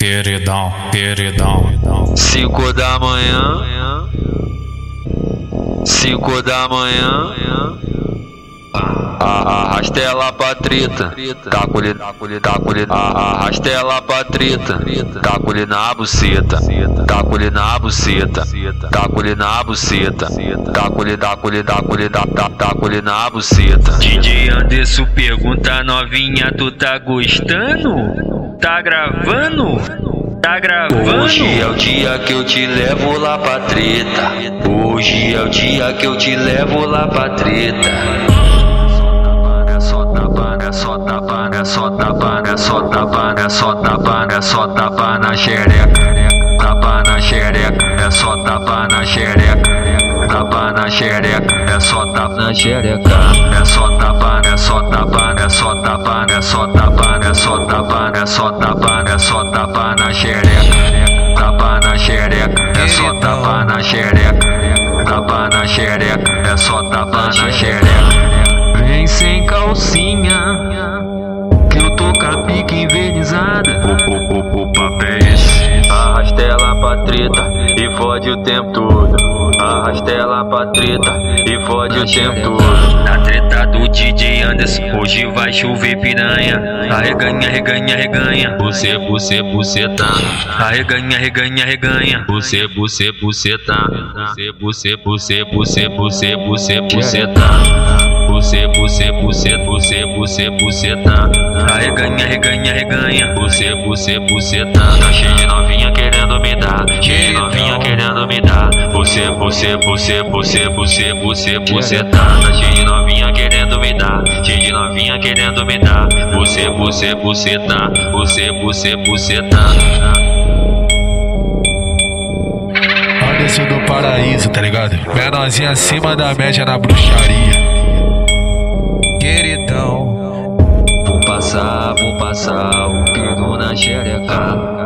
queridão, queridão. Cinco da manhã, cinco da manhã. Arrasta ela pra treta, taco-lhe, taco-lhe, taco-lhe, arrasta ela pra treta, taco-lhe na buceta, taco-lhe na buceta, taco-lhe na buceta, taco-lhe, taco-lhe, taco-lhe, taco-lhe na buceta. DJ Anderson pergunta novinha, tu tá gostando? Tá gravando? Tá gravando? Hoje é o dia que eu te levo lá pra treta. Hoje é o dia que eu te levo lá pra treta. Só tapa, é só tapa, é só tapa, é só tapa, é só tapa na xereca, tapa na xereca, é só tapa na xereca, tapa na xereca, é só tapa na xereca, é só tapa, é só tapa, é só tapa, é só tapa, é só tapa, é só tapa, é só tapa na xereca, tapa na xereca, é só tapa na xereca, tapa na xereca, é só tapa na xereca. Vem sem calcinha, que eu tô com a pique envernizada. O, o, o, o papo é esse. Arrasta ela pra treta e fode o tempo todo. Arrasta ela pra treta e fode o tempo todo. Na treta do DJ Anderson, hoje vai chover piranha. Arreganha, arreganha, arreganha. Você, você, você tá. Arreganha, arreganha, arreganha. Você, você, você tá. Você, você, você, você, você, você, você tá. Você, você, você, você, você, você tá. Arreganha, arreganha, arreganha. Você, você, você tá. Tá cheio de novinha querendo me dar. Cheio de novinha querendo me dar. Você, você, você, você, você, você, você tá. Tá cheio de novinha querendo me dar. Cheio de novinha querendo me dar. Você, você, você tá. Você, você, você tá. Anderson do paraíso, tá ligado? Menorzinha acima da média na bruxaria. Passar o pino na xereca.